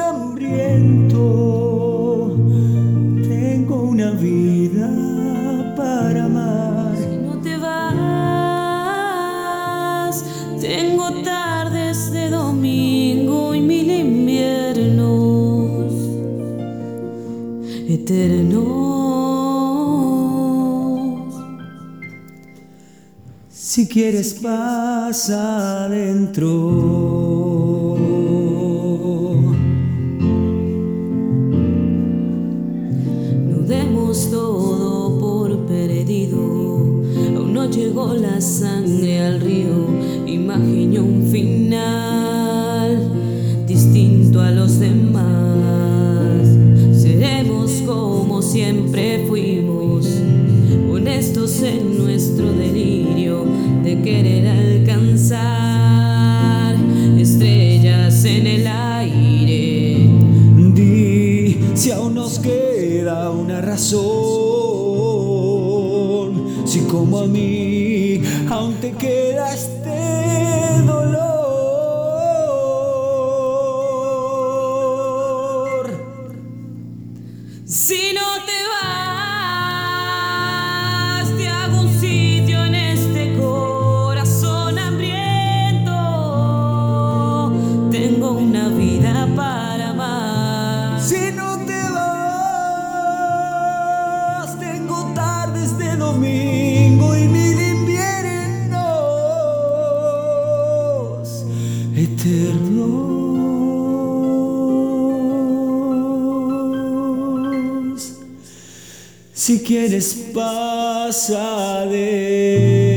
hambriento, tengo una vida para amar. Si no te vas, tengo tardes de domingo y mil inviernos eternos. Si quieres pasa adentro. Demos todo por perdido. Aún no llegó la sangre al río. Imaginé un final distinto a los demás. Seremos como siempre fuimos, honestos en nuestro delirio queda una razón. Si como a mí aún te queda este dolor. Si no te vas eternos. Si quieres pasa de